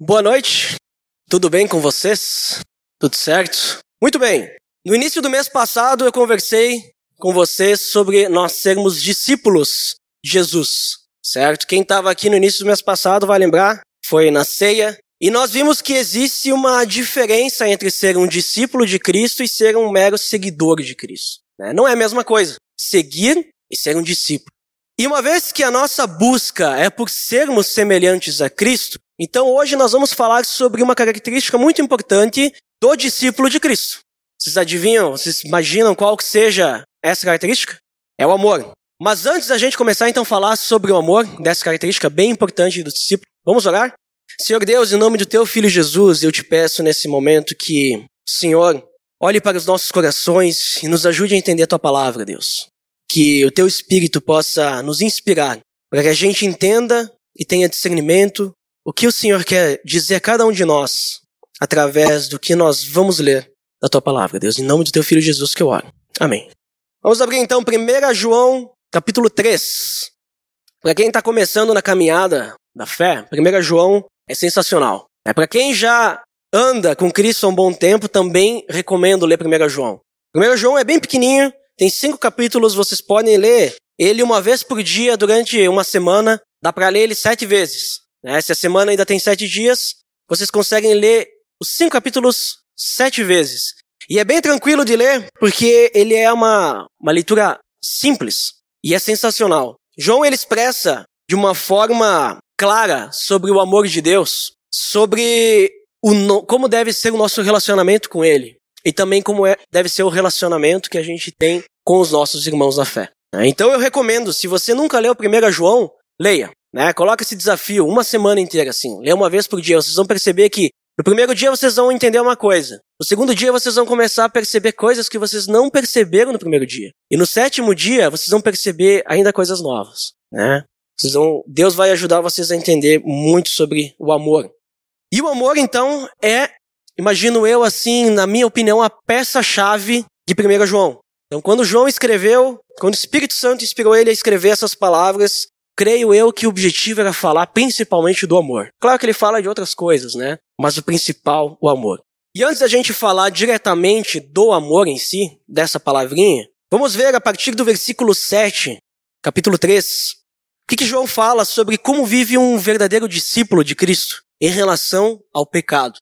Boa noite, tudo bem com vocês? Tudo certo? Muito bem. No início do mês passado eu conversei com vocês sobre nós sermos discípulos de Jesus, certo? Quem estava aqui no início do mês passado vai lembrar, foi na ceia, e nós vimos que existe uma diferença entre ser um discípulo de Cristo e ser um mero seguidor de Cristo. Né? Não é a mesma coisa. Seguir e ser um discípulo. E uma vez que a nossa busca é por sermos semelhantes a Cristo, então hoje nós vamos falar sobre uma característica muito importante do discípulo de Cristo. Vocês adivinham, vocês imaginam qual que seja essa característica? É o amor. Mas antes da gente começar então a falar sobre o amor, dessa característica bem importante do discípulo, vamos orar? Senhor Deus, em nome do teu filho Jesus, eu te peço nesse momento que, Senhor, olhe para os nossos corações e nos ajude a entender a tua palavra, Deus. Que o teu espírito possa nos inspirar para que a gente entenda e tenha discernimento o que o Senhor quer dizer a cada um de nós através do que nós vamos ler da tua palavra, Deus. Em nome do teu filho Jesus que eu oro. Amém. Vamos abrir então 1 João, capítulo 3. Para quem está começando na caminhada da fé, 1 João é sensacional. É para quem já anda com Cristo há um bom tempo, também recomendo ler 1 João. 1 João é bem pequenininho, tem cinco capítulos, vocês podem ler ele uma vez por dia durante uma semana. Dá para ler ele sete vezes. Né? Se a semana ainda tem sete dias, vocês conseguem ler os cinco capítulos sete vezes. E é bem tranquilo de ler, porque ele é uma, uma leitura simples e é sensacional. João ele expressa de uma forma clara sobre o amor de Deus, sobre o, como deve ser o nosso relacionamento com Ele e também como é, deve ser o relacionamento que a gente tem com os nossos irmãos na fé. Então eu recomendo, se você nunca leu 1 João, leia. Né? Coloca esse desafio uma semana inteira, assim. Lê uma vez por dia. Vocês vão perceber que no primeiro dia vocês vão entender uma coisa. No segundo dia vocês vão começar a perceber coisas que vocês não perceberam no primeiro dia. E no sétimo dia vocês vão perceber ainda coisas novas. Né? Vocês vão, Deus vai ajudar vocês a entender muito sobre o amor. E o amor, então, é, imagino eu assim, na minha opinião, a peça-chave de 1 João. Então, quando João escreveu, quando o Espírito Santo inspirou ele a escrever essas palavras, creio eu que o objetivo era falar principalmente do amor. Claro que ele fala de outras coisas, né? Mas o principal, o amor. E antes da gente falar diretamente do amor em si, dessa palavrinha, vamos ver a partir do versículo 7, capítulo 3, o que, que João fala sobre como vive um verdadeiro discípulo de Cristo em relação ao pecado.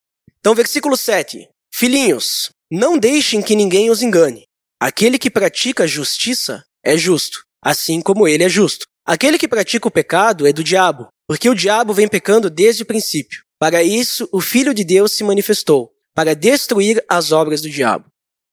Então, versículo 7. Filhinhos, não deixem que ninguém os engane. Aquele que pratica justiça é justo, assim como ele é justo. Aquele que pratica o pecado é do diabo, porque o diabo vem pecando desde o princípio. Para isso, o Filho de Deus se manifestou, para destruir as obras do diabo.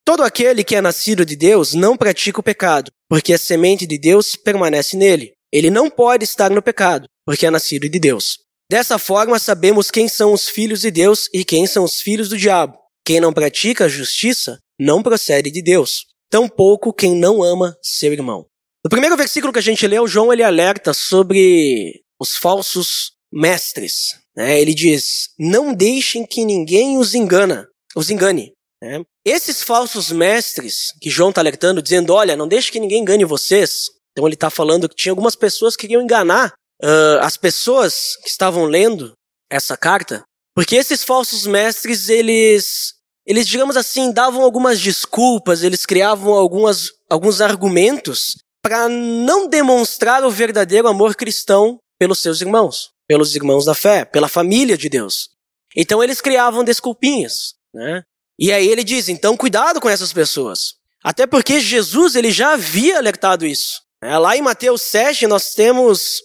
Todo aquele que é nascido de Deus não pratica o pecado, porque a semente de Deus permanece nele. Ele não pode estar no pecado, porque é nascido de Deus. Dessa forma, sabemos quem são os filhos de Deus e quem são os filhos do diabo. Quem não pratica a justiça não procede de Deus, tampouco quem não ama seu irmão. No primeiro versículo que a gente leu, João ele alerta sobre os falsos mestres. Né? Ele diz: Não deixem que ninguém os engana, os engane. Né? Esses falsos mestres que João está alertando, dizendo: Olha, não deixe que ninguém engane vocês. Então ele está falando que tinha algumas pessoas que queriam enganar uh, as pessoas que estavam lendo essa carta, porque esses falsos mestres eles eles digamos assim davam algumas desculpas, eles criavam algumas alguns argumentos para não demonstrar o verdadeiro amor cristão pelos seus irmãos, pelos irmãos da fé, pela família de Deus. Então eles criavam desculpinhas, né? E aí ele diz: então cuidado com essas pessoas. Até porque Jesus ele já havia alertado isso. É, lá em Mateus 7 nós temos,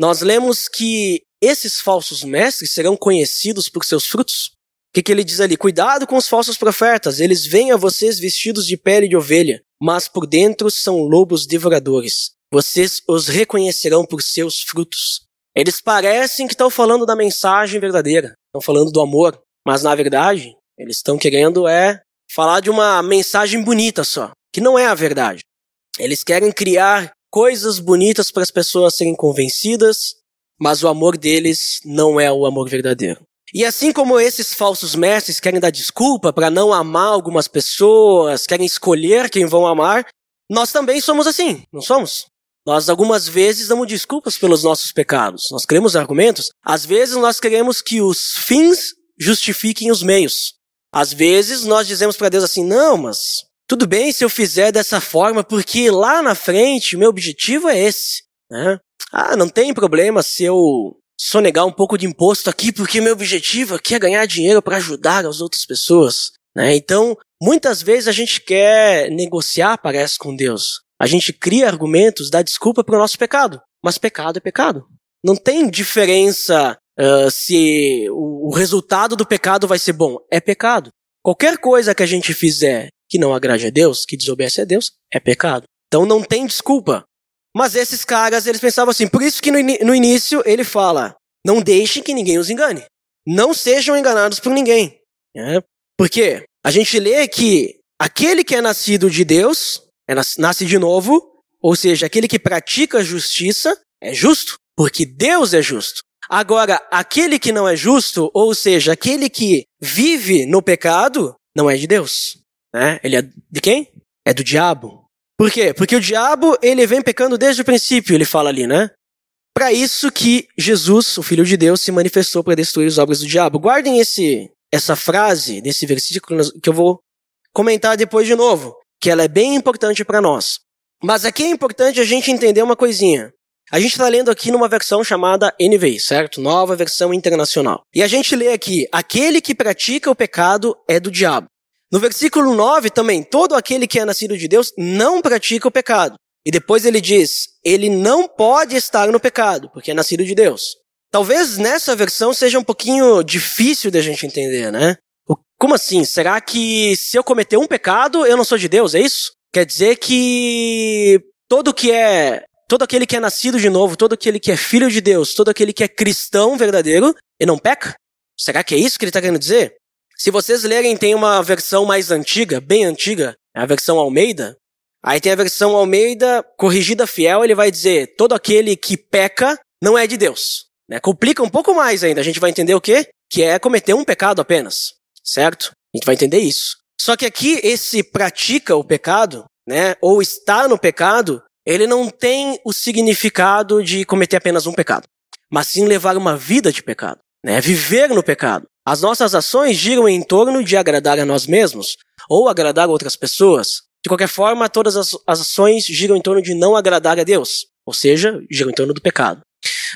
nós lemos que esses falsos mestres serão conhecidos por seus frutos. O que, que ele diz ali? Cuidado com os falsos profetas, eles vêm a vocês vestidos de pele de ovelha, mas por dentro são lobos devoradores. Vocês os reconhecerão por seus frutos. Eles parecem que estão falando da mensagem verdadeira, estão falando do amor, mas na verdade, eles estão querendo é falar de uma mensagem bonita só, que não é a verdade. Eles querem criar coisas bonitas para as pessoas serem convencidas, mas o amor deles não é o amor verdadeiro. E assim como esses falsos mestres querem dar desculpa para não amar algumas pessoas, querem escolher quem vão amar, nós também somos assim, não somos? Nós algumas vezes damos desculpas pelos nossos pecados. Nós queremos argumentos. Às vezes nós queremos que os fins justifiquem os meios. Às vezes nós dizemos para Deus assim: não, mas tudo bem se eu fizer dessa forma, porque lá na frente meu objetivo é esse. Né? Ah, não tem problema se eu sonegar um pouco de imposto aqui, porque meu objetivo aqui é ganhar dinheiro para ajudar as outras pessoas. Né? Então, muitas vezes a gente quer negociar, parece, com Deus. A gente cria argumentos, dá desculpa para o nosso pecado. Mas pecado é pecado. Não tem diferença uh, se o, o resultado do pecado vai ser bom. É pecado. Qualquer coisa que a gente fizer que não agrade a Deus, que desobedece a Deus, é pecado. Então não tem desculpa. Mas esses caras, eles pensavam assim, por isso que no, no início ele fala, não deixem que ninguém os engane. Não sejam enganados por ninguém. É? Porque a gente lê que aquele que é nascido de Deus, é nasce de novo, ou seja, aquele que pratica a justiça, é justo, porque Deus é justo. Agora, aquele que não é justo, ou seja, aquele que vive no pecado, não é de Deus. Né? Ele é de quem? É do diabo. Por quê? Porque o diabo, ele vem pecando desde o princípio, ele fala ali, né? Para isso que Jesus, o Filho de Deus, se manifestou para destruir as obras do diabo. Guardem esse, essa frase desse versículo que eu vou comentar depois de novo, que ela é bem importante para nós. Mas aqui é importante a gente entender uma coisinha. A gente está lendo aqui numa versão chamada NVI, certo? Nova versão internacional. E a gente lê aqui: aquele que pratica o pecado é do diabo. No versículo 9 também, todo aquele que é nascido de Deus não pratica o pecado. E depois ele diz, ele não pode estar no pecado, porque é nascido de Deus. Talvez nessa versão seja um pouquinho difícil da gente entender, né? Como assim? Será que se eu cometer um pecado, eu não sou de Deus, é isso? Quer dizer que todo que é, todo aquele que é nascido de novo, todo aquele que é filho de Deus, todo aquele que é cristão verdadeiro, ele não peca? Será que é isso que ele está querendo dizer? Se vocês lerem, tem uma versão mais antiga, bem antiga, a versão Almeida. Aí tem a versão Almeida corrigida fiel, ele vai dizer: todo aquele que peca não é de Deus. Né? Complica um pouco mais ainda. A gente vai entender o quê? Que é cometer um pecado apenas, certo? A gente vai entender isso. Só que aqui esse pratica o pecado, né? Ou está no pecado, ele não tem o significado de cometer apenas um pecado, mas sim levar uma vida de pecado, né? Viver no pecado. As nossas ações giram em torno de agradar a nós mesmos ou agradar outras pessoas. De qualquer forma, todas as ações giram em torno de não agradar a Deus, ou seja, giram em torno do pecado.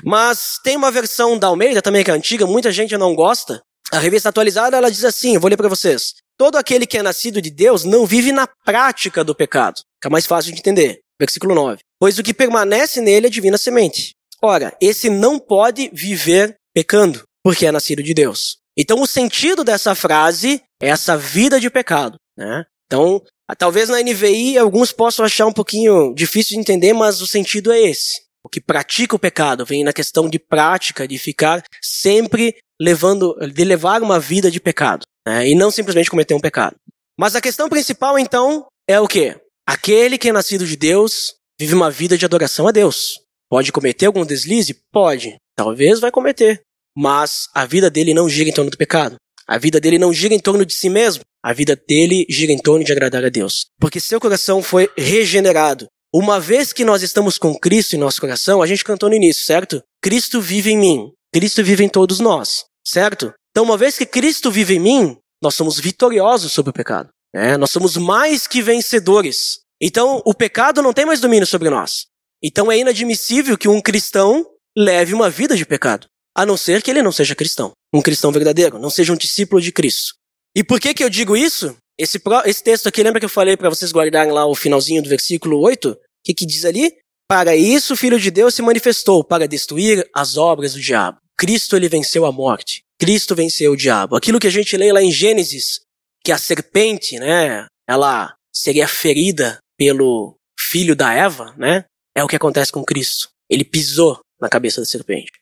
Mas tem uma versão da Almeida também que é antiga, muita gente não gosta. A revista atualizada ela diz assim, vou ler para vocês. Todo aquele que é nascido de Deus não vive na prática do pecado. Fica mais fácil de entender. Versículo 9. Pois o que permanece nele é divina semente. Ora, esse não pode viver pecando, porque é nascido de Deus. Então, o sentido dessa frase é essa vida de pecado. Né? Então, talvez na NVI alguns possam achar um pouquinho difícil de entender, mas o sentido é esse. O que pratica o pecado vem na questão de prática, de ficar sempre levando, de levar uma vida de pecado, né? e não simplesmente cometer um pecado. Mas a questão principal, então, é o quê? Aquele que é nascido de Deus vive uma vida de adoração a Deus. Pode cometer algum deslize? Pode. Talvez vai cometer mas a vida dele não gira em torno do pecado. A vida dele não gira em torno de si mesmo. A vida dele gira em torno de agradar a Deus. Porque seu coração foi regenerado. Uma vez que nós estamos com Cristo em nosso coração, a gente cantou no início, certo? Cristo vive em mim. Cristo vive em todos nós, certo? Então, uma vez que Cristo vive em mim, nós somos vitoriosos sobre o pecado. Né? Nós somos mais que vencedores. Então, o pecado não tem mais domínio sobre nós. Então, é inadmissível que um cristão leve uma vida de pecado a não ser que ele não seja cristão, um cristão verdadeiro, não seja um discípulo de Cristo. E por que que eu digo isso? Esse, esse texto aqui, lembra que eu falei para vocês guardarem lá o finalzinho do versículo 8? O que, que diz ali? Para isso o Filho de Deus se manifestou, para destruir as obras do diabo. Cristo ele venceu a morte. Cristo venceu o diabo. Aquilo que a gente lê lá em Gênesis, que a serpente, né, ela seria ferida pelo filho da Eva, né? É o que acontece com Cristo. Ele pisou na cabeça da serpente.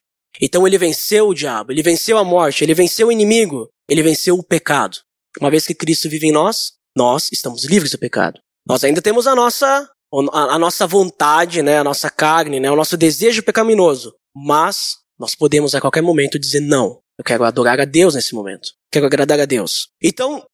Então ele venceu o diabo, ele venceu a morte, ele venceu o inimigo, ele venceu o pecado. Uma vez que Cristo vive em nós, nós estamos livres do pecado. Nós ainda temos a nossa a, nossa vontade, né, a nossa carne, né, o nosso desejo pecaminoso, mas nós podemos a qualquer momento dizer não. Eu quero adorar a Deus nesse momento. Quero agradar a Deus. Então,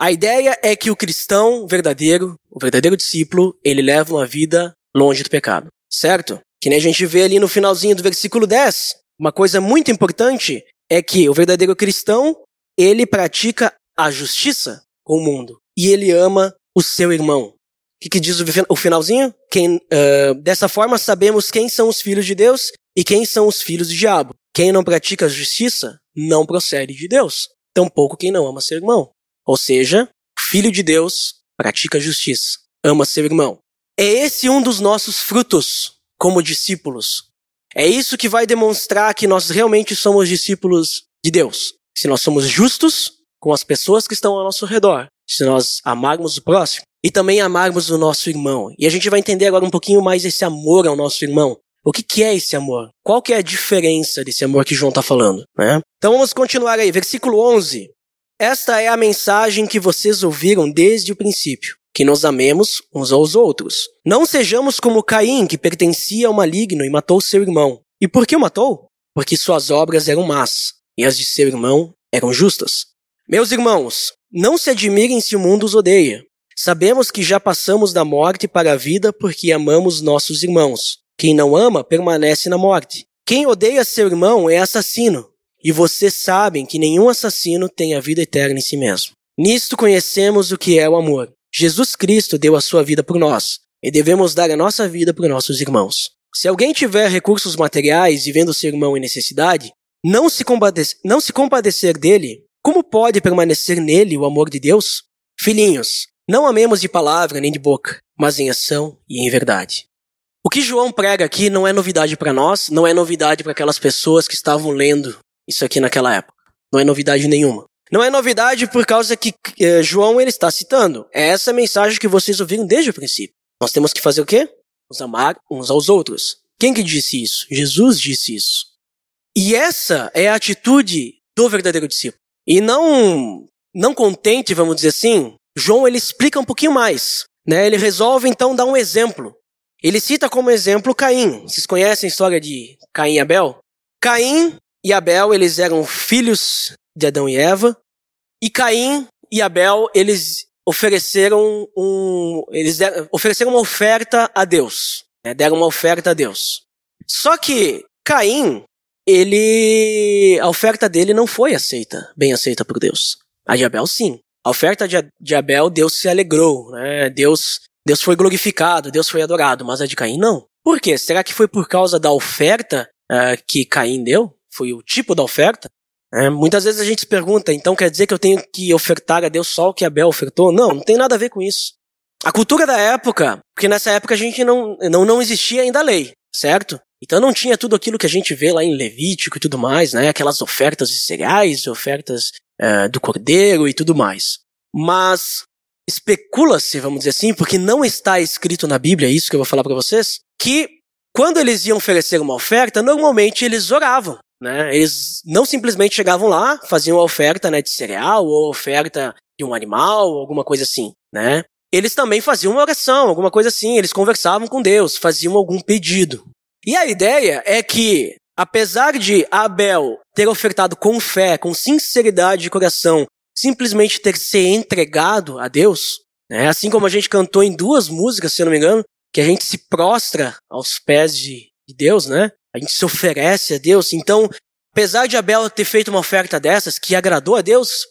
a ideia é que o cristão verdadeiro, o verdadeiro discípulo, ele leva uma vida longe do pecado. certo? Que nem a gente vê ali no finalzinho do versículo 10. Uma coisa muito importante é que o verdadeiro cristão, ele pratica a justiça com o mundo. E ele ama o seu irmão. O que, que diz o finalzinho? Quem, uh, dessa forma sabemos quem são os filhos de Deus e quem são os filhos do diabo. Quem não pratica a justiça não procede de Deus. Tampouco quem não ama seu irmão. Ou seja, filho de Deus pratica a justiça, ama seu irmão. É esse um dos nossos frutos como discípulos. É isso que vai demonstrar que nós realmente somos discípulos de Deus. Se nós somos justos com as pessoas que estão ao nosso redor, se nós amarmos o próximo e também amarmos o nosso irmão. E a gente vai entender agora um pouquinho mais esse amor ao nosso irmão. O que, que é esse amor? Qual que é a diferença desse amor que João está falando? Né? Então vamos continuar aí, versículo 11. Esta é a mensagem que vocês ouviram desde o princípio, que nos amemos uns aos outros. Não sejamos como Caim, que pertencia ao maligno e matou seu irmão. E por que o matou? Porque suas obras eram más, e as de seu irmão eram justas. Meus irmãos, não se admirem se o mundo os odeia. Sabemos que já passamos da morte para a vida porque amamos nossos irmãos. Quem não ama permanece na morte. Quem odeia seu irmão é assassino. E vocês sabem que nenhum assassino tem a vida eterna em si mesmo. Nisto conhecemos o que é o amor. Jesus Cristo deu a sua vida por nós, e devemos dar a nossa vida por nossos irmãos. Se alguém tiver recursos materiais e vendo seu irmão em necessidade, não se, não se compadecer dele, como pode permanecer nele o amor de Deus? Filhinhos, não amemos de palavra nem de boca, mas em ação e em verdade. O que João prega aqui não é novidade para nós, não é novidade para aquelas pessoas que estavam lendo isso aqui naquela época. Não é novidade nenhuma. Não é novidade por causa que eh, João ele está citando. É essa mensagem que vocês ouviram desde o princípio. Nós temos que fazer o quê? Nos amar uns aos outros. Quem que disse isso? Jesus disse isso. E essa é a atitude do verdadeiro discípulo. E não, não contente, vamos dizer assim, João ele explica um pouquinho mais. Né? Ele resolve então dar um exemplo. Ele cita como exemplo Caim. Vocês conhecem a história de Caim e Abel? Caim e Abel, eles eram filhos de Adão e Eva. E Caim e Abel, eles ofereceram um, eles deram, ofereceram uma oferta a Deus. Né? Deram uma oferta a Deus. Só que Caim, ele, a oferta dele não foi aceita, bem aceita por Deus. A de Abel, sim. A oferta de Abel, Deus se alegrou, né? Deus, Deus foi glorificado, Deus foi adorado, mas a de Caim não. Por quê? Será que foi por causa da oferta uh, que Caim deu? Foi o tipo da oferta? É, muitas vezes a gente se pergunta, então quer dizer que eu tenho que ofertar a Deus só o que Abel ofertou? Não, não tem nada a ver com isso. A cultura da época, porque nessa época a gente não, não, não existia ainda a lei, certo? Então não tinha tudo aquilo que a gente vê lá em Levítico e tudo mais, né? Aquelas ofertas de cereais, ofertas uh, do cordeiro e tudo mais. Mas especula-se, vamos dizer assim, porque não está escrito na Bíblia isso que eu vou falar para vocês, que quando eles iam oferecer uma oferta, normalmente eles oravam, né? Eles não simplesmente chegavam lá, faziam a oferta né, de cereal ou oferta de um animal, alguma coisa assim, né? Eles também faziam uma oração, alguma coisa assim, eles conversavam com Deus, faziam algum pedido. E a ideia é que, apesar de Abel ter ofertado com fé, com sinceridade de coração, simplesmente ter se entregado a Deus, né? assim como a gente cantou em duas músicas, se eu não me engano, que a gente se prostra aos pés de, de Deus, né? A gente se oferece a Deus. Então, apesar de Abel ter feito uma oferta dessas que agradou a Deus,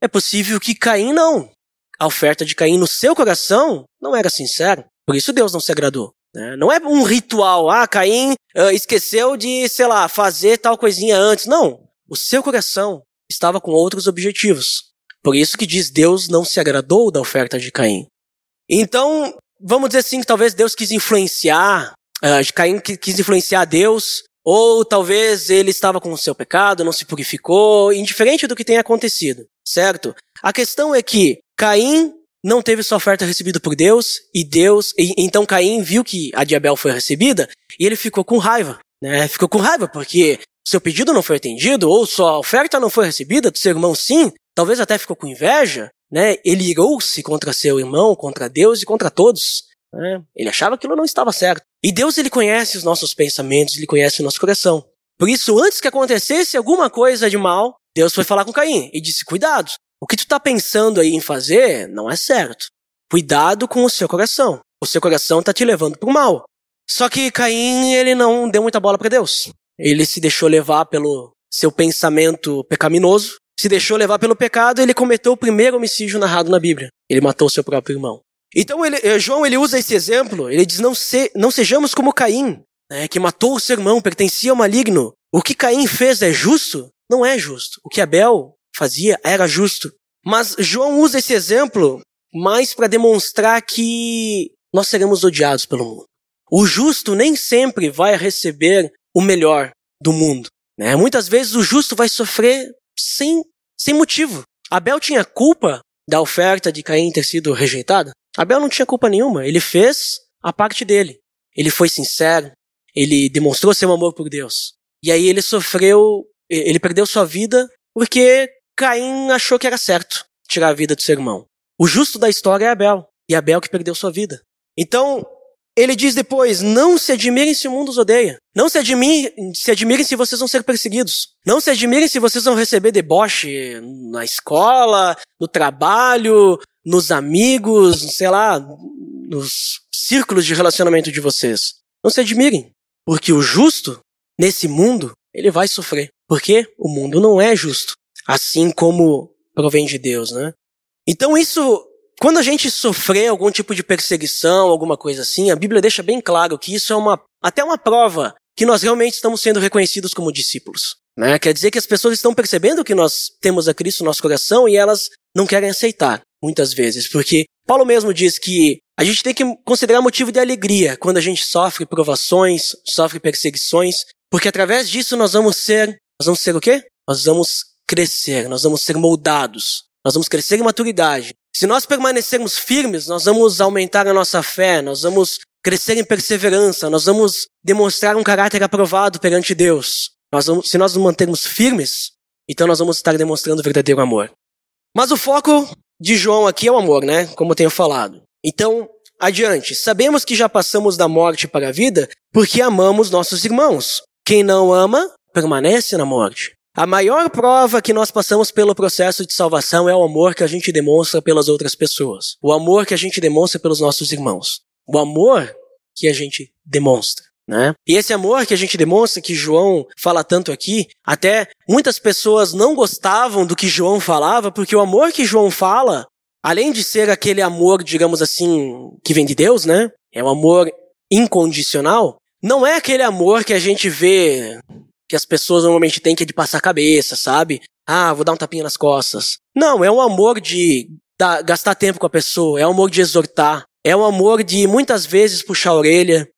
é possível que Caim não. A oferta de Caim no seu coração não era sincera. Por isso Deus não se agradou. Né? Não é um ritual, ah, Caim uh, esqueceu de, sei lá, fazer tal coisinha antes. Não. O seu coração estava com outros objetivos. Por isso que diz Deus não se agradou da oferta de Caim. Então, vamos dizer assim que talvez Deus quis influenciar, uh, Caim quis influenciar Deus, ou talvez ele estava com o seu pecado, não se purificou, indiferente do que tenha acontecido, certo? A questão é que Caim não teve sua oferta recebida por Deus, e Deus, e, então Caim viu que a de Abel foi recebida, e ele ficou com raiva, né? Ficou com raiva porque seu pedido não foi atendido, ou sua oferta não foi recebida, do seu irmão sim, talvez até ficou com inveja, né? Ele irou-se contra seu irmão, contra Deus e contra todos. Né? Ele achava que aquilo não estava certo. E Deus, ele conhece os nossos pensamentos, ele conhece o nosso coração. Por isso, antes que acontecesse alguma coisa de mal, Deus foi falar com Caim e disse: Cuidado, o que tu está pensando aí em fazer não é certo. Cuidado com o seu coração. O seu coração está te levando para o mal. Só que Caim, ele não deu muita bola para Deus. Ele se deixou levar pelo seu pensamento pecaminoso, se deixou levar pelo pecado, ele cometeu o primeiro homicídio narrado na Bíblia. Ele matou seu próprio irmão. Então ele, eh, João ele usa esse exemplo, ele diz não, se, não sejamos como Caim, né, que matou o seu irmão, pertencia ao maligno. O que Caim fez é justo? Não é justo. O que Abel fazia era justo. Mas João usa esse exemplo mais para demonstrar que nós seremos odiados pelo mundo. O justo nem sempre vai receber o melhor do mundo. Né? Muitas vezes o justo vai sofrer sem, sem motivo. Abel tinha culpa da oferta de Caim ter sido rejeitada? Abel não tinha culpa nenhuma. Ele fez a parte dele. Ele foi sincero. Ele demonstrou seu amor por Deus. E aí ele sofreu, ele perdeu sua vida porque Caim achou que era certo tirar a vida do seu irmão. O justo da história é Abel. E Abel que perdeu sua vida. Então, ele diz depois: Não se admirem se o mundo os odeia. Não se admirem, se admirem se vocês vão ser perseguidos. Não se admirem se vocês vão receber deboche na escola, no trabalho, nos amigos, sei lá, nos círculos de relacionamento de vocês. Não se admirem. Porque o justo, nesse mundo, ele vai sofrer. Porque o mundo não é justo. Assim como provém de Deus, né? Então isso quando a gente sofrer algum tipo de perseguição, alguma coisa assim, a Bíblia deixa bem claro que isso é uma, até uma prova que nós realmente estamos sendo reconhecidos como discípulos. Né? Quer dizer que as pessoas estão percebendo que nós temos a Cristo no nosso coração e elas não querem aceitar, muitas vezes, porque Paulo mesmo diz que a gente tem que considerar motivo de alegria quando a gente sofre provações, sofre perseguições, porque através disso nós vamos ser, nós vamos ser o quê? Nós vamos crescer, nós vamos ser moldados, nós vamos crescer em maturidade, se nós permanecermos firmes, nós vamos aumentar a nossa fé, nós vamos crescer em perseverança, nós vamos demonstrar um caráter aprovado perante Deus. Nós vamos, se nós nos mantermos firmes, então nós vamos estar demonstrando verdadeiro amor. Mas o foco de João aqui é o amor, né? Como eu tenho falado. Então, adiante. Sabemos que já passamos da morte para a vida porque amamos nossos irmãos. Quem não ama, permanece na morte. A maior prova que nós passamos pelo processo de salvação é o amor que a gente demonstra pelas outras pessoas. O amor que a gente demonstra pelos nossos irmãos. O amor que a gente demonstra. Né? E esse amor que a gente demonstra, que João fala tanto aqui, até muitas pessoas não gostavam do que João falava, porque o amor que João fala, além de ser aquele amor, digamos assim, que vem de Deus, né? É um amor incondicional. Não é aquele amor que a gente vê que as pessoas normalmente têm que é de passar a cabeça, sabe? Ah, vou dar um tapinha nas costas. Não, é um amor de gastar tempo com a pessoa, é um amor de exortar, é um amor de muitas vezes puxar a orelha,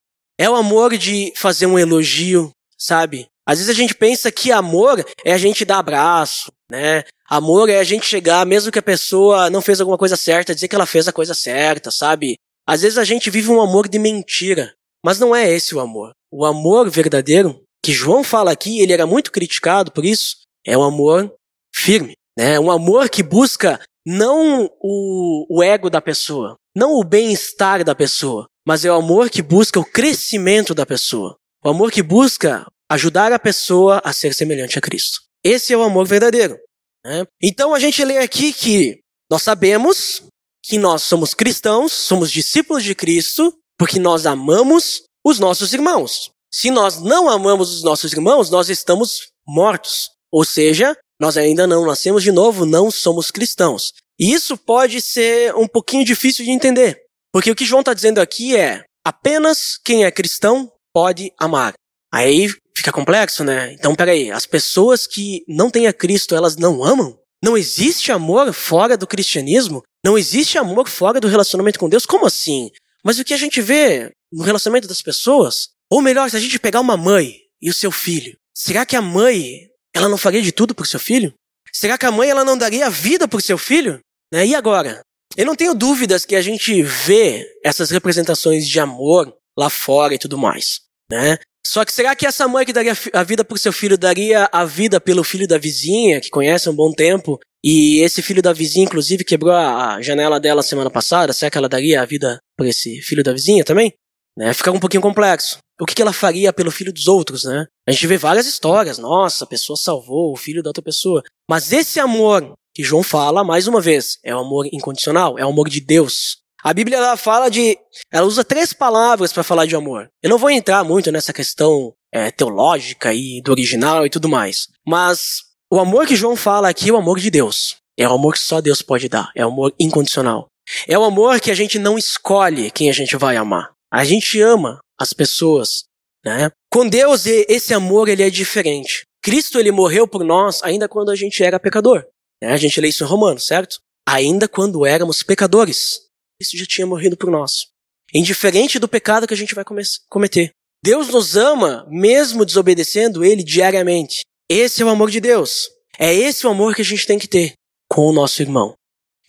é o amor de fazer um elogio, sabe? Às vezes a gente pensa que amor é a gente dar abraço, né? Amor é a gente chegar, mesmo que a pessoa não fez alguma coisa certa, dizer que ela fez a coisa certa, sabe? Às vezes a gente vive um amor de mentira, mas não é esse o amor. O amor verdadeiro que João fala aqui, ele era muito criticado por isso, é um amor firme, né? Um amor que busca não o, o ego da pessoa, não o bem-estar da pessoa, mas é o amor que busca o crescimento da pessoa. O amor que busca ajudar a pessoa a ser semelhante a Cristo. Esse é o amor verdadeiro. Né? Então a gente lê aqui que nós sabemos que nós somos cristãos, somos discípulos de Cristo, porque nós amamos os nossos irmãos. Se nós não amamos os nossos irmãos, nós estamos mortos. Ou seja, nós ainda não nascemos de novo, não somos cristãos. E isso pode ser um pouquinho difícil de entender. Porque o que João está dizendo aqui é: apenas quem é cristão pode amar. Aí fica complexo, né? Então, peraí, as pessoas que não têm a Cristo, elas não amam? Não existe amor fora do cristianismo? Não existe amor fora do relacionamento com Deus? Como assim? Mas o que a gente vê no relacionamento das pessoas ou melhor, se a gente pegar uma mãe e o seu filho, será que a mãe ela não faria de tudo por seu filho? Será que a mãe ela não daria a vida por seu filho? Né? E agora? Eu não tenho dúvidas que a gente vê essas representações de amor lá fora e tudo mais, né? Só que será que essa mãe que daria a vida por seu filho daria a vida pelo filho da vizinha, que conhece há um bom tempo, e esse filho da vizinha, inclusive, quebrou a janela dela semana passada? Será que ela daria a vida por esse filho da vizinha também? Né? Fica um pouquinho complexo. O que, que ela faria pelo filho dos outros, né? A gente vê várias histórias. Nossa, a pessoa salvou o filho da outra pessoa. Mas esse amor que João fala, mais uma vez, é o amor incondicional, é o amor de Deus. A Bíblia ela fala de. Ela usa três palavras para falar de amor. Eu não vou entrar muito nessa questão é, teológica e do original e tudo mais. Mas o amor que João fala aqui é o amor de Deus. É o amor que só Deus pode dar. É o amor incondicional. É o amor que a gente não escolhe quem a gente vai amar. A gente ama as pessoas, né? Com Deus esse amor ele é diferente. Cristo ele morreu por nós ainda quando a gente era pecador. Né? A gente lê isso em Romanos, certo? Ainda quando éramos pecadores. Cristo já tinha morrido por nós. Indiferente do pecado que a gente vai cometer. Deus nos ama mesmo desobedecendo Ele diariamente. Esse é o amor de Deus. É esse o amor que a gente tem que ter com o nosso irmão.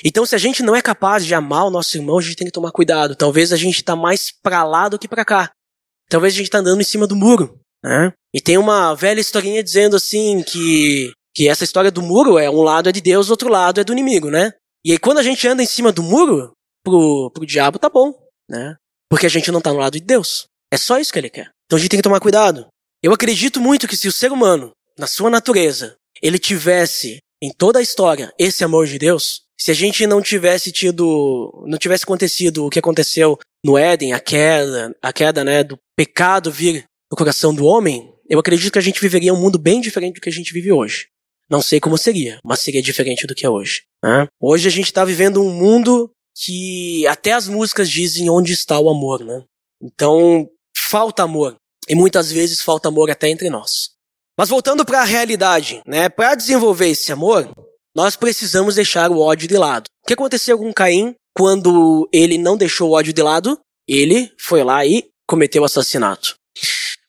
Então, se a gente não é capaz de amar o nosso irmão, a gente tem que tomar cuidado. Talvez a gente está mais para lá do que para cá. Talvez a gente está andando em cima do muro. Né? E tem uma velha historinha dizendo assim que, que essa história do muro é um lado é de Deus, outro lado é do inimigo, né? E aí quando a gente anda em cima do muro, pro, pro diabo tá bom, né? Porque a gente não tá no lado de Deus. É só isso que ele quer. Então a gente tem que tomar cuidado. Eu acredito muito que se o ser humano, na sua natureza, ele tivesse em toda a história esse amor de Deus, se a gente não tivesse tido, não tivesse acontecido o que aconteceu no Éden, a queda, a queda, né, do pecado vir no coração do homem, eu acredito que a gente viveria um mundo bem diferente do que a gente vive hoje. Não sei como seria, mas seria diferente do que é hoje. Né? Hoje a gente está vivendo um mundo que até as músicas dizem onde está o amor, né? Então, falta amor. E muitas vezes falta amor até entre nós. Mas voltando para a realidade, né? Para desenvolver esse amor, nós precisamos deixar o ódio de lado. O que aconteceu com Caim quando ele não deixou o ódio de lado? Ele foi lá e cometeu o assassinato.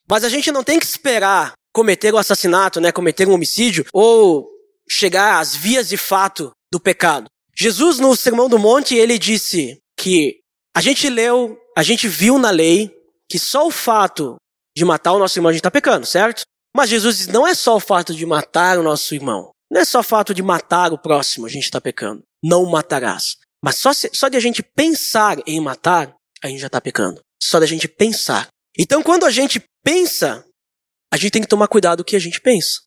Mas a gente não tem que esperar cometer o assassinato, né? Cometer um homicídio ou chegar às vias de fato do pecado. Jesus, no Sermão do Monte, ele disse que a gente leu, a gente viu na lei que só o fato de matar o nosso irmão a gente está pecando, certo? Mas Jesus diz, não é só o fato de matar o nosso irmão. Não é só fato de matar o próximo a gente está pecando. Não matarás. Mas só, se, só de a gente pensar em matar, a gente já está pecando. Só de a gente pensar. Então, quando a gente pensa, a gente tem que tomar cuidado com o que a gente pensa.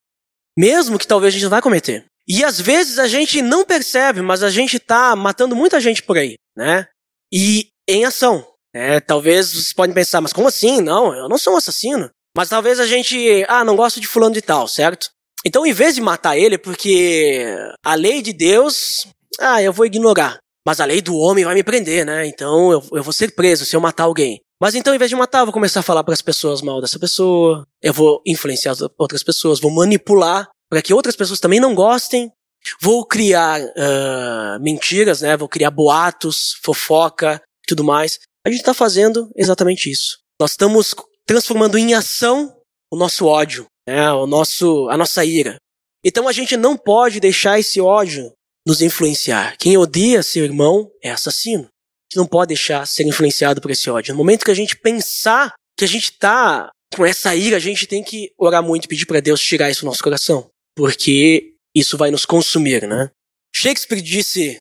Mesmo que talvez a gente não vai cometer. E às vezes a gente não percebe, mas a gente tá matando muita gente por aí, né? E em ação. Né? Talvez vocês podem pensar, mas como assim? Não, eu não sou um assassino. Mas talvez a gente, ah, não gosto de fulano de tal, certo? Então, em vez de matar ele, porque a lei de Deus, ah, eu vou ignorar. Mas a lei do homem vai me prender, né? Então eu, eu vou ser preso se eu matar alguém. Mas então, em vez de matar, eu vou começar a falar para as pessoas mal dessa pessoa. Eu vou influenciar outras pessoas, vou manipular para que outras pessoas também não gostem. Vou criar uh, mentiras, né? Vou criar boatos, fofoca, tudo mais. A gente está fazendo exatamente isso. Nós estamos transformando em ação o nosso ódio, né? O nosso, a nossa ira. Então a gente não pode deixar esse ódio nos influenciar. Quem odeia seu irmão é assassino. A gente não pode deixar ser influenciado por esse ódio. No momento que a gente pensar que a gente está com essa ira, a gente tem que orar muito e pedir para Deus tirar isso do nosso coração porque isso vai nos consumir, né? Shakespeare disse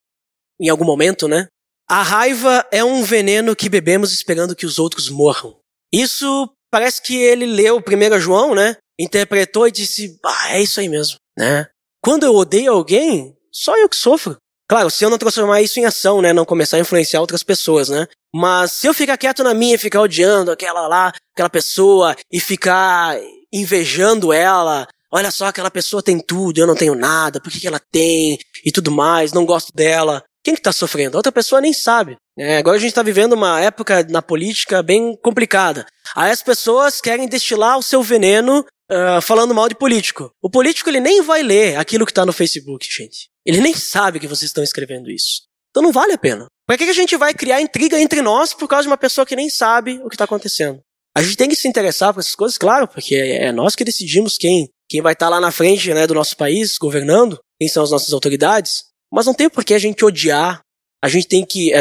em algum momento, né? A raiva é um veneno que bebemos esperando que os outros morram. Isso parece que ele leu 1 João, né? Interpretou e disse, ah, é isso aí mesmo, né? Quando eu odeio alguém, só eu que sofro. Claro, se eu não transformar isso em ação, né? Não começar a influenciar outras pessoas, né? Mas se eu ficar quieto na minha e ficar odiando aquela lá, aquela pessoa e ficar invejando ela, Olha só, aquela pessoa tem tudo, eu não tenho nada, por que, que ela tem e tudo mais, não gosto dela. Quem que está sofrendo? A outra pessoa nem sabe. É, agora a gente está vivendo uma época na política bem complicada. Aí as pessoas querem destilar o seu veneno uh, falando mal de político. O político ele nem vai ler aquilo que está no Facebook, gente. Ele nem sabe que vocês estão escrevendo isso. Então não vale a pena. Para que, que a gente vai criar intriga entre nós por causa de uma pessoa que nem sabe o que está acontecendo? A gente tem que se interessar por essas coisas, claro, porque é nós que decidimos quem quem vai estar lá na frente né, do nosso país, governando, quem são as nossas autoridades. Mas não tem por que a gente odiar, a gente tem que.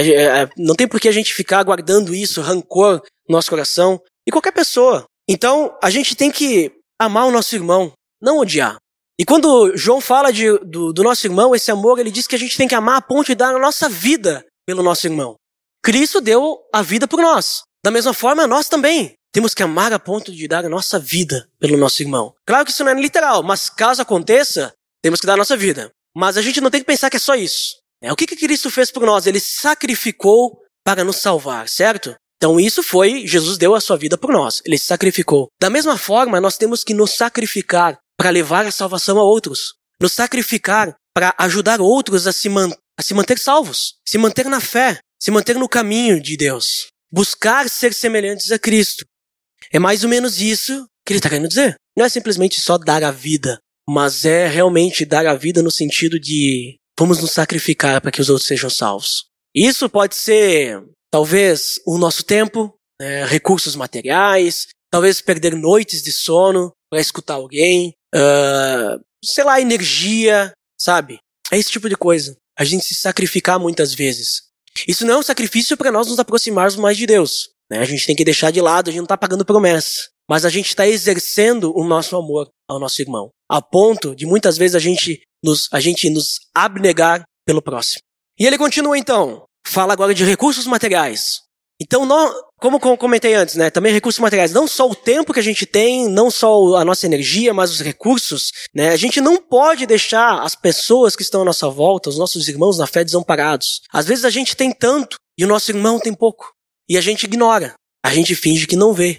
não tem por que a gente ficar guardando isso, rancor no nosso coração, e qualquer pessoa. Então, a gente tem que amar o nosso irmão, não odiar. E quando João fala de, do, do nosso irmão, esse amor, ele diz que a gente tem que amar a ponto de dar a nossa vida pelo nosso irmão. Cristo deu a vida por nós. Da mesma forma, nós também. Temos que amar a ponto de dar a nossa vida pelo nosso irmão. Claro que isso não é literal, mas caso aconteça, temos que dar a nossa vida. Mas a gente não tem que pensar que é só isso. É, o que, que Cristo fez por nós? Ele sacrificou para nos salvar, certo? Então isso foi, Jesus deu a sua vida por nós, ele se sacrificou. Da mesma forma, nós temos que nos sacrificar para levar a salvação a outros, nos sacrificar para ajudar outros a se, a se manter salvos, se manter na fé, se manter no caminho de Deus, buscar ser semelhantes a Cristo. É mais ou menos isso que ele está querendo dizer. Não é simplesmente só dar a vida, mas é realmente dar a vida no sentido de vamos nos sacrificar para que os outros sejam salvos. Isso pode ser, talvez, o nosso tempo, né, recursos materiais, talvez perder noites de sono para escutar alguém, uh, sei lá, energia, sabe? É esse tipo de coisa. A gente se sacrificar muitas vezes. Isso não é um sacrifício para nós nos aproximarmos mais de Deus. Né? A gente tem que deixar de lado, a gente não está pagando promessa. Mas a gente está exercendo o nosso amor ao nosso irmão. A ponto de muitas vezes a gente nos, a gente nos abnegar pelo próximo. E ele continua então. Fala agora de recursos materiais. Então, não, como comentei antes, né, também recursos materiais, não só o tempo que a gente tem, não só a nossa energia, mas os recursos, né, a gente não pode deixar as pessoas que estão à nossa volta, os nossos irmãos na fé desamparados. Às vezes a gente tem tanto e o nosso irmão tem pouco. E a gente ignora, a gente finge que não vê.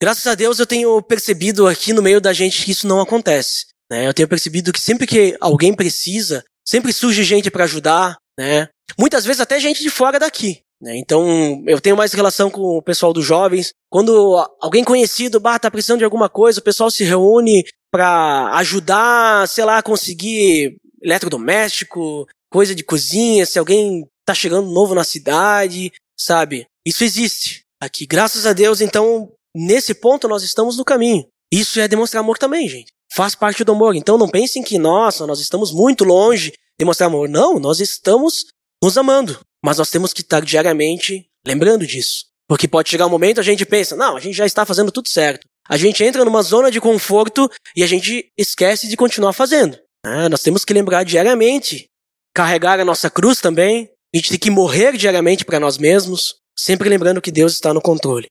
Graças a Deus eu tenho percebido aqui no meio da gente que isso não acontece. Né? Eu tenho percebido que sempre que alguém precisa, sempre surge gente para ajudar, né? Muitas vezes até gente de fora daqui. Né? Então, eu tenho mais relação com o pessoal dos jovens. Quando alguém conhecido bah, tá precisando de alguma coisa, o pessoal se reúne para ajudar, sei lá, conseguir eletrodoméstico, coisa de cozinha, se alguém tá chegando novo na cidade, sabe? Isso existe aqui. Graças a Deus, então, nesse ponto nós estamos no caminho. Isso é demonstrar amor também, gente. Faz parte do amor. Então não pensem que, nossa, nós estamos muito longe de mostrar amor. Não, nós estamos nos amando. Mas nós temos que estar diariamente lembrando disso. Porque pode chegar um momento a gente pensa, não, a gente já está fazendo tudo certo. A gente entra numa zona de conforto e a gente esquece de continuar fazendo. Ah, nós temos que lembrar diariamente, carregar a nossa cruz também. A gente tem que morrer diariamente para nós mesmos, sempre lembrando que Deus está no controle.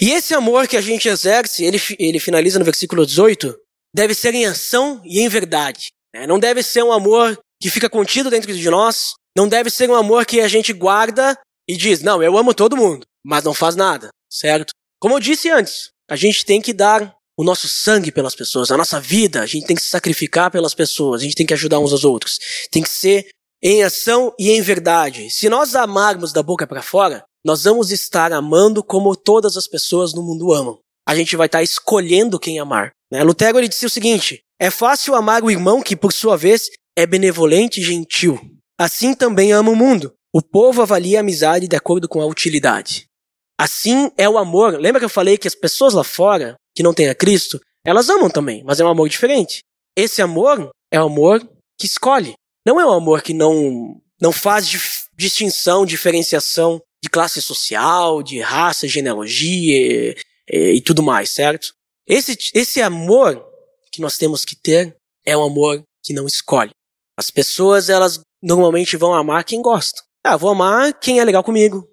E esse amor que a gente exerce, ele, ele finaliza no versículo 18, deve ser em ação e em verdade. Né? Não deve ser um amor que fica contido dentro de nós, não deve ser um amor que a gente guarda e diz, não, eu amo todo mundo, mas não faz nada, certo? Como eu disse antes, a gente tem que dar o nosso sangue pelas pessoas, a nossa vida, a gente tem que se sacrificar pelas pessoas, a gente tem que ajudar uns aos outros. Tem que ser em ação e em verdade. Se nós amarmos da boca para fora, nós vamos estar amando como todas as pessoas no mundo amam. A gente vai estar escolhendo quem amar. Né? Lutero ele disse o seguinte: é fácil amar o irmão que, por sua vez, é benevolente e gentil. Assim também ama o mundo. O povo avalia a amizade de acordo com a utilidade. Assim é o amor. Lembra que eu falei que as pessoas lá fora, que não têm a Cristo, elas amam também, mas é um amor diferente. Esse amor é o amor que escolhe. Não é um amor que não, não faz distinção, diferenciação de classe social, de raça, genealogia e, e tudo mais, certo? Esse, esse amor que nós temos que ter é um amor que não escolhe. As pessoas, elas normalmente vão amar quem gosta. Ah, vou amar quem é legal comigo.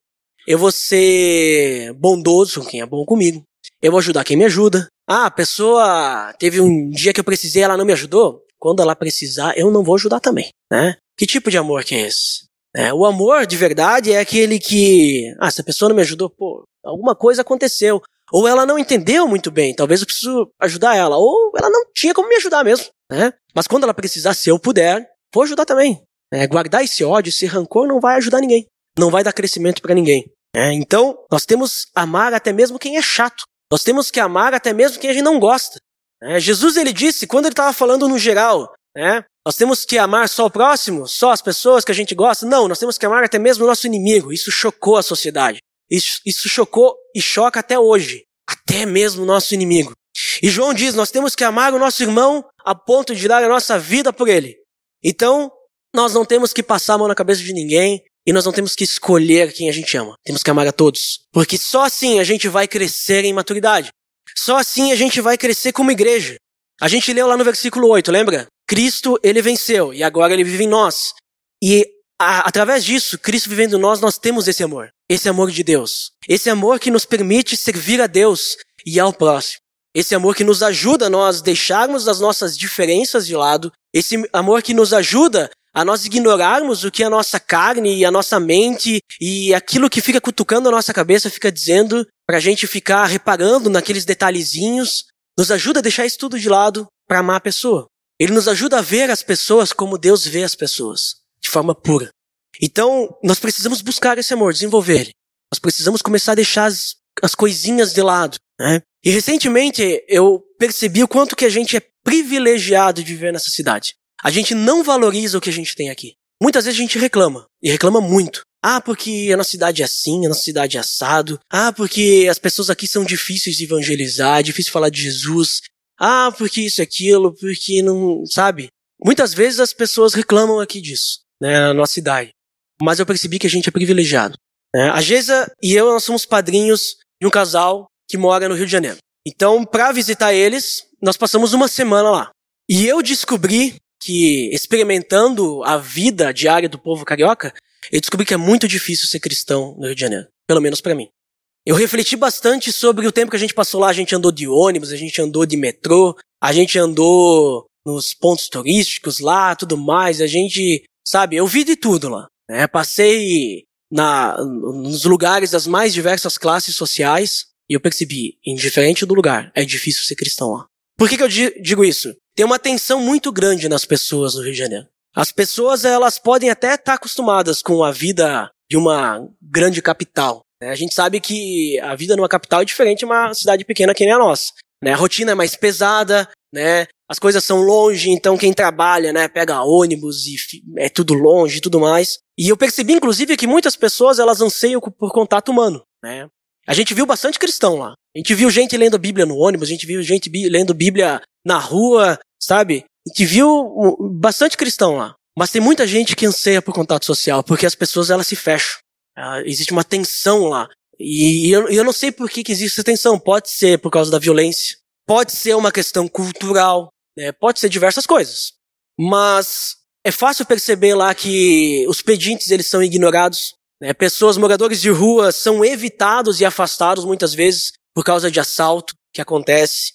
Eu vou ser bondoso com quem é bom comigo. Eu vou ajudar quem me ajuda. Ah, a pessoa teve um dia que eu precisei, ela não me ajudou. Quando ela precisar, eu não vou ajudar também, né? Que tipo de amor que é esse? É, o amor de verdade é aquele que, ah, se a pessoa não me ajudou, pô, alguma coisa aconteceu. Ou ela não entendeu muito bem, talvez eu preciso ajudar ela. Ou ela não tinha como me ajudar mesmo, né? Mas quando ela precisar, se eu puder, vou ajudar também. É, guardar esse ódio, esse rancor não vai ajudar ninguém. Não vai dar crescimento para ninguém. É, então, nós temos amar até mesmo quem é chato. Nós temos que amar até mesmo quem a gente não gosta. É, Jesus ele disse, quando ele estava falando no geral, né, nós temos que amar só o próximo, só as pessoas que a gente gosta. Não, nós temos que amar até mesmo o nosso inimigo. Isso chocou a sociedade. Isso, isso chocou e choca até hoje. Até mesmo o nosso inimigo. E João diz: nós temos que amar o nosso irmão a ponto de dar a nossa vida por ele. Então, nós não temos que passar a mão na cabeça de ninguém e nós não temos que escolher quem a gente ama. Temos que amar a todos. Porque só assim a gente vai crescer em maturidade. Só assim a gente vai crescer como igreja. A gente leu lá no versículo 8, lembra? Cristo, ele venceu e agora ele vive em nós. E a, através disso, Cristo vivendo em nós, nós temos esse amor. Esse amor de Deus. Esse amor que nos permite servir a Deus e ao próximo. Esse amor que nos ajuda a nós deixarmos as nossas diferenças de lado. Esse amor que nos ajuda a nós ignorarmos o que a nossa carne e a nossa mente e aquilo que fica cutucando a nossa cabeça fica dizendo para a gente ficar reparando naqueles detalhezinhos, nos ajuda a deixar isso tudo de lado para amar a pessoa. Ele nos ajuda a ver as pessoas como Deus vê as pessoas, de forma pura. Então, nós precisamos buscar esse amor, desenvolver ele. Nós precisamos começar a deixar as, as coisinhas de lado. Né? E recentemente eu percebi o quanto que a gente é privilegiado de viver nessa cidade. A gente não valoriza o que a gente tem aqui. Muitas vezes a gente reclama, e reclama muito. Ah, porque a nossa cidade é assim, a nossa cidade é assado. Ah, porque as pessoas aqui são difíceis de evangelizar, é difícil falar de Jesus. Ah, porque isso e aquilo, porque não. Sabe? Muitas vezes as pessoas reclamam aqui disso, né, na nossa cidade. Mas eu percebi que a gente é privilegiado. Né? A Geisa e eu, nós somos padrinhos de um casal que mora no Rio de Janeiro. Então, para visitar eles, nós passamos uma semana lá. E eu descobri que, experimentando a vida diária do povo carioca, eu descobri que é muito difícil ser cristão no Rio de Janeiro. Pelo menos para mim. Eu refleti bastante sobre o tempo que a gente passou lá. A gente andou de ônibus, a gente andou de metrô, a gente andou nos pontos turísticos lá, tudo mais. A gente, sabe, eu vi de tudo lá. Né? Passei na, nos lugares das mais diversas classes sociais e eu percebi, indiferente do lugar, é difícil ser cristão lá. Por que, que eu digo isso? Tem uma tensão muito grande nas pessoas no Rio de Janeiro. As pessoas, elas podem até estar acostumadas com a vida de uma grande capital. Né? A gente sabe que a vida numa capital é diferente de uma cidade pequena que nem a nossa. Né? A rotina é mais pesada, né? As coisas são longe, então quem trabalha, né, pega ônibus e é tudo longe e tudo mais. E eu percebi, inclusive, que muitas pessoas elas anseiam por contato humano, né? A gente viu bastante cristão lá. A gente viu gente lendo a Bíblia no ônibus, a gente viu gente lendo Bíblia na rua, sabe? A gente viu bastante cristão lá. Mas tem muita gente que anseia por contato social, porque as pessoas elas se fecham. Ah, existe uma tensão lá. E, eu, eu, não sei por que, que existe essa tensão. Pode ser por causa da violência, pode ser uma questão cultural, né? pode ser diversas coisas. Mas é fácil perceber lá que os pedintes eles são ignorados. Né? Pessoas, moradores de rua, são evitados e afastados muitas vezes por causa de assalto que acontece.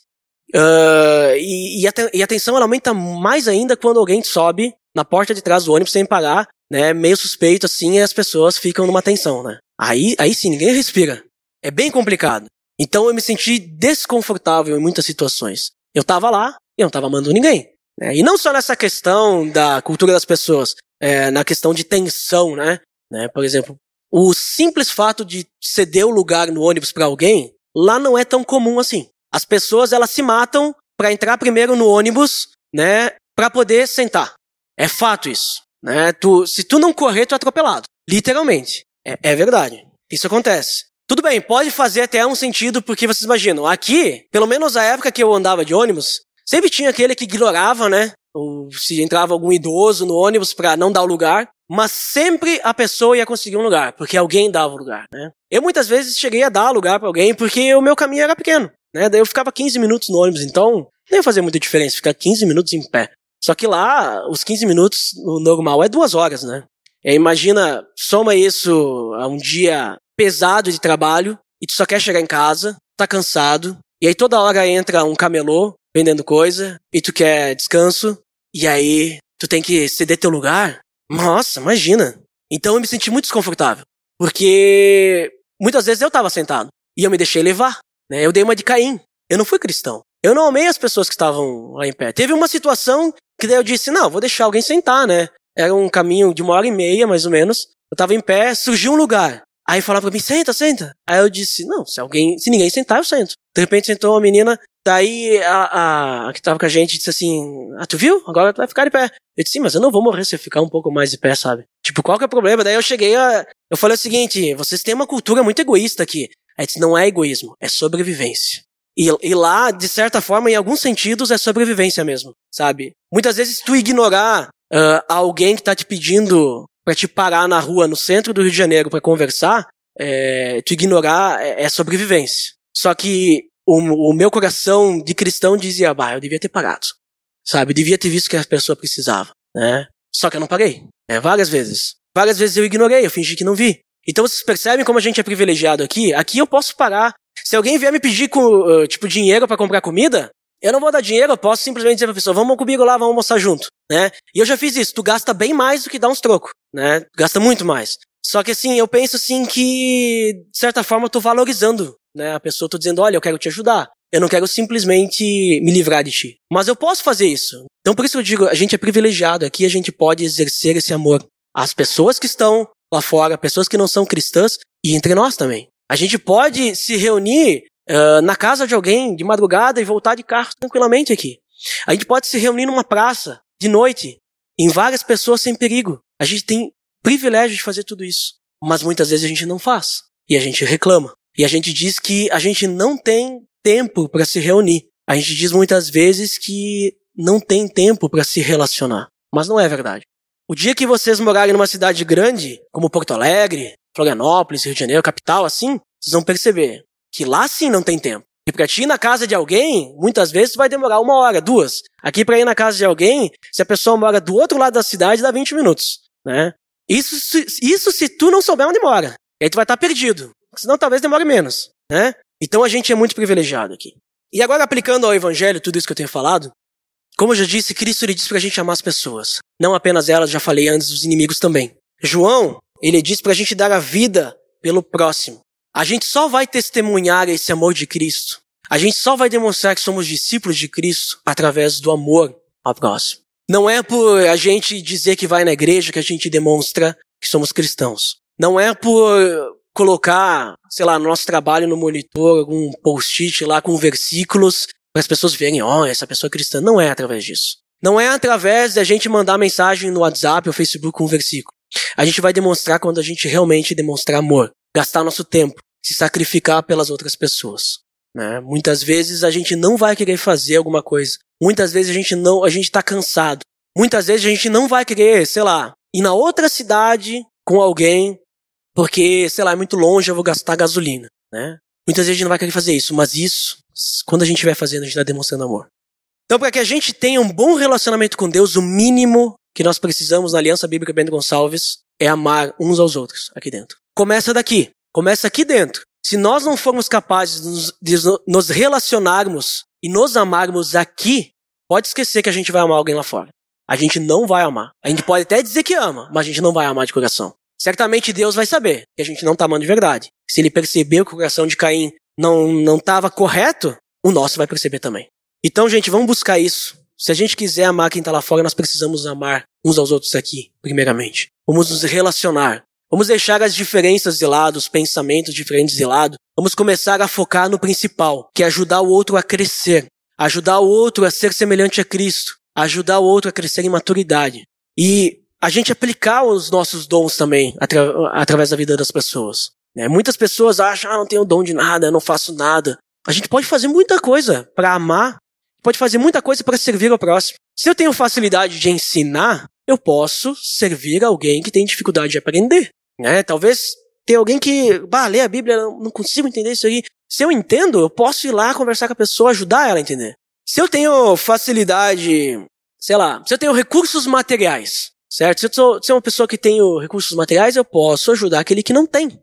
Uh, e, e, a, e, a, tensão ela aumenta mais ainda quando alguém sobe na porta de trás do ônibus sem pagar, né? Meio suspeito assim, e as pessoas ficam numa tensão, né? Aí, aí sim, ninguém respira. É bem complicado. Então eu me senti desconfortável em muitas situações. Eu tava lá e eu não tava amando ninguém. Né? E não só nessa questão da cultura das pessoas, é, na questão de tensão, né? né? Por exemplo, o simples fato de ceder o lugar no ônibus para alguém, lá não é tão comum assim. As pessoas elas se matam para entrar primeiro no ônibus, né, para poder sentar. É fato isso, né? Tu, se tu não correr, tu é atropelado, literalmente. É, é verdade. Isso acontece. Tudo bem, pode fazer até um sentido, porque vocês imaginam, aqui, pelo menos na época que eu andava de ônibus, sempre tinha aquele que ignorava, né? Ou se entrava algum idoso no ônibus para não dar o lugar, mas sempre a pessoa ia conseguir um lugar, porque alguém dava o lugar, né? Eu muitas vezes cheguei a dar lugar para alguém porque o meu caminho era pequeno, né? Daí eu ficava 15 minutos no ônibus, então não ia fazer muita diferença ficar 15 minutos em pé. Só que lá, os 15 minutos no normal é duas horas, né? E imagina, soma isso a um dia pesado de trabalho e tu só quer chegar em casa, tá cansado, e aí toda hora entra um camelô vendendo coisa e tu quer descanso, e aí tu tem que ceder teu lugar. Nossa, imagina. Então eu me senti muito desconfortável, porque muitas vezes eu tava sentado e eu me deixei levar? Eu dei uma de Caim. Eu não fui cristão. Eu não amei as pessoas que estavam lá em pé. Teve uma situação que daí eu disse, não, vou deixar alguém sentar, né? Era um caminho de uma hora e meia, mais ou menos. Eu tava em pé, surgiu um lugar. Aí falava pra mim, senta, senta. Aí eu disse, não, se alguém, se ninguém sentar, eu sento. De repente sentou uma menina, daí a, a, que tava com a gente disse assim, ah, tu viu? Agora tu vai ficar de pé. Eu disse, sim, mas eu não vou morrer se eu ficar um pouco mais de pé, sabe? Tipo, qual que é o problema? Daí eu cheguei a, eu falei o seguinte, vocês têm uma cultura muito egoísta aqui. Disse, não é egoísmo, é sobrevivência. E, e lá, de certa forma, em alguns sentidos, é sobrevivência mesmo, sabe? Muitas vezes tu ignorar uh, alguém que tá te pedindo para te parar na rua no centro do Rio de Janeiro para conversar, é, tu ignorar é, é, sobrevivência. Só que o, o, meu coração de cristão dizia, bah, eu devia ter parado. Sabe? Eu devia ter visto que a pessoa precisava, né? Só que eu não parei. Né? Várias vezes. Várias vezes eu ignorei, eu fingi que não vi. Então vocês percebem como a gente é privilegiado aqui? Aqui eu posso parar. Se alguém vier me pedir com, uh, tipo dinheiro para comprar comida, Eu não vou dar dinheiro, eu posso simplesmente dizer pra pessoa, vamos comigo lá, vamos almoçar junto, né? E eu já fiz isso, tu gasta bem mais do que dá uns trocos, né? Gasta muito mais. Só que assim, eu penso assim que, de certa forma, eu tô valorizando, né? A pessoa, tô dizendo, olha, eu quero te ajudar. Eu não quero simplesmente me livrar de ti. Mas eu posso fazer isso. Então por isso eu digo, a gente é privilegiado. Aqui a gente pode exercer esse amor às pessoas que estão lá fora, pessoas que não são cristãs e entre nós também. A gente pode se reunir uh, na casa de alguém de madrugada e voltar de carro tranquilamente aqui. A gente pode se reunir numa praça de noite, em várias pessoas sem perigo. A gente tem privilégio de fazer tudo isso. Mas muitas vezes a gente não faz. E a gente reclama. E a gente diz que a gente não tem tempo para se reunir. A gente diz muitas vezes que não tem tempo para se relacionar. Mas não é verdade. O dia que vocês morarem numa cidade grande, como Porto Alegre, Florianópolis, Rio de Janeiro, capital, assim, vocês vão perceber que lá sim não tem tempo. E pra ti ir na casa de alguém, muitas vezes vai demorar uma hora, duas. Aqui pra ir na casa de alguém, se a pessoa mora do outro lado da cidade, dá 20 minutos, né? Isso, isso se tu não souber onde mora. E aí tu vai estar perdido. Senão talvez demore menos, né? Então a gente é muito privilegiado aqui. E agora aplicando ao evangelho tudo isso que eu tenho falado, como eu já disse, Cristo ele diz pra gente amar as pessoas. Não apenas elas, já falei antes, os inimigos também. João, ele diz pra gente dar a vida pelo próximo. A gente só vai testemunhar esse amor de Cristo. A gente só vai demonstrar que somos discípulos de Cristo através do amor ao próximo. Não é por a gente dizer que vai na igreja que a gente demonstra que somos cristãos. Não é por colocar, sei lá, no nosso trabalho no monitor algum post-it lá com versículos para as pessoas verem, ó, oh, essa pessoa é cristã. Não é através disso. Não é através da gente mandar mensagem no WhatsApp ou Facebook com um versículo. A gente vai demonstrar quando a gente realmente demonstrar amor, gastar nosso tempo, se sacrificar pelas outras pessoas. Né? Muitas vezes a gente não vai querer fazer alguma coisa. Muitas vezes a gente não, a gente está cansado. Muitas vezes a gente não vai querer, sei lá, ir na outra cidade com alguém porque, sei lá, é muito longe, eu vou gastar gasolina, né? Muitas vezes a gente não vai querer fazer isso, mas isso, quando a gente estiver fazendo, a gente está demonstrando amor. Então, para que a gente tenha um bom relacionamento com Deus, o mínimo que nós precisamos na Aliança Bíblica Bento Gonçalves é amar uns aos outros aqui dentro. Começa daqui. Começa aqui dentro. Se nós não formos capazes de nos relacionarmos e nos amarmos aqui, pode esquecer que a gente vai amar alguém lá fora. A gente não vai amar. A gente pode até dizer que ama, mas a gente não vai amar de coração. Certamente Deus vai saber que a gente não está amando de verdade. Se ele percebeu que o coração de Caim não não estava correto, o nosso vai perceber também. Então, gente, vamos buscar isso. Se a gente quiser amar quem está lá fora, nós precisamos amar uns aos outros aqui, primeiramente. Vamos nos relacionar. Vamos deixar as diferenças de lado, os pensamentos diferentes de lado. Vamos começar a focar no principal, que é ajudar o outro a crescer, ajudar o outro a ser semelhante a Cristo, ajudar o outro a crescer em maturidade. E a gente aplicar os nossos dons também atra através da vida das pessoas. Né? Muitas pessoas acham, ah, não tenho dom de nada, não faço nada. A gente pode fazer muita coisa para amar, pode fazer muita coisa para servir ao próximo. Se eu tenho facilidade de ensinar, eu posso servir alguém que tem dificuldade de aprender. Né? Talvez tenha alguém que, bah, lê a Bíblia, não consigo entender isso aí. Se eu entendo, eu posso ir lá conversar com a pessoa, ajudar ela a entender. Se eu tenho facilidade, sei lá, se eu tenho recursos materiais, certo? Se eu sou, se eu uma pessoa que tem recursos materiais, eu posso ajudar aquele que não tem.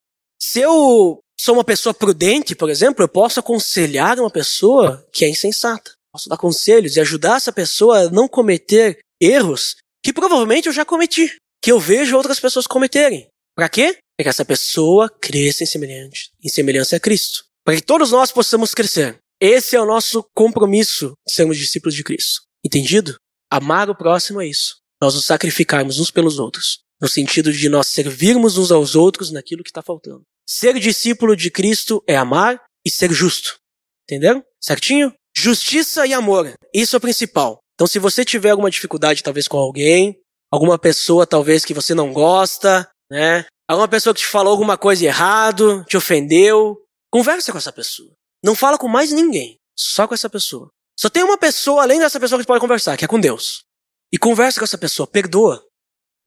Se eu sou uma pessoa prudente, por exemplo, eu posso aconselhar uma pessoa que é insensata. Posso dar conselhos e ajudar essa pessoa a não cometer erros que provavelmente eu já cometi, que eu vejo outras pessoas cometerem. Para quê? Para que essa pessoa cresça em, semelhante, em semelhança a Cristo. Para que todos nós possamos crescer. Esse é o nosso compromisso de sermos discípulos de Cristo. Entendido? Amar o próximo é isso nós nos sacrificarmos uns pelos outros, no sentido de nós servirmos uns aos outros naquilo que está faltando. Ser discípulo de Cristo é amar e ser justo. Entenderam? Certinho? Justiça e amor. Isso é o principal. Então, se você tiver alguma dificuldade, talvez com alguém, alguma pessoa, talvez que você não gosta, né? Alguma pessoa que te falou alguma coisa errado, te ofendeu, conversa com essa pessoa. Não fala com mais ninguém, só com essa pessoa. Só tem uma pessoa além dessa pessoa que você pode conversar, que é com Deus. E conversa com essa pessoa, perdoa.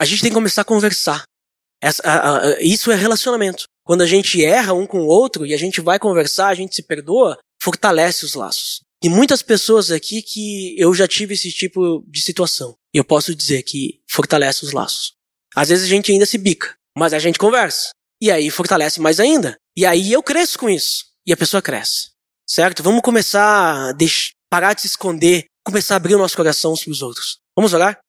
A gente tem que começar a conversar. Essa, a, a, isso é relacionamento. Quando a gente erra um com o outro e a gente vai conversar, a gente se perdoa, fortalece os laços. E muitas pessoas aqui que eu já tive esse tipo de situação. E eu posso dizer que fortalece os laços. Às vezes a gente ainda se bica, mas a gente conversa. E aí fortalece mais ainda. E aí eu cresço com isso. E a pessoa cresce. Certo? Vamos começar a parar de se esconder, começar a abrir o nosso coração uns para os outros. Vamos orar?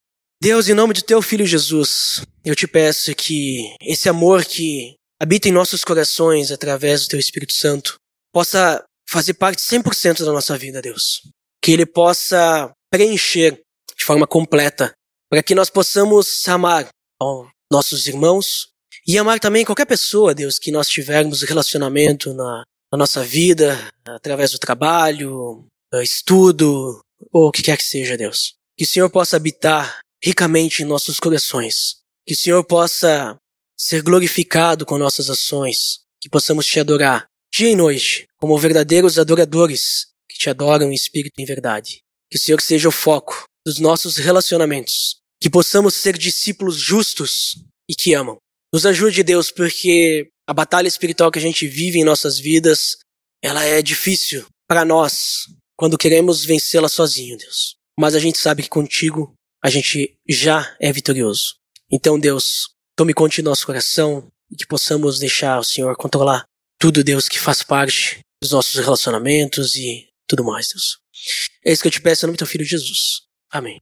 Deus, em nome de teu filho Jesus, eu te peço que esse amor que habita em nossos corações através do teu Espírito Santo possa fazer parte 100% da nossa vida, Deus. Que ele possa preencher de forma completa, para que nós possamos amar nossos irmãos e amar também qualquer pessoa, Deus, que nós tivermos relacionamento na, na nossa vida, através do trabalho, estudo, ou o que quer que seja, Deus. Que o Senhor possa habitar ricamente em nossos corações. Que o Senhor possa ser glorificado com nossas ações. Que possamos te adorar dia e noite, como verdadeiros adoradores que te adoram em espírito e em verdade. Que o Senhor seja o foco dos nossos relacionamentos. Que possamos ser discípulos justos e que amam. Nos ajude, Deus, porque a batalha espiritual que a gente vive em nossas vidas, ela é difícil para nós quando queremos vencê-la sozinho, Deus. Mas a gente sabe que contigo a gente já é vitorioso. Então, Deus, tome conta de nosso coração e que possamos deixar o Senhor controlar tudo, Deus, que faz parte dos nossos relacionamentos e tudo mais, Deus. É isso que eu te peço em nome do teu filho Jesus. Amém.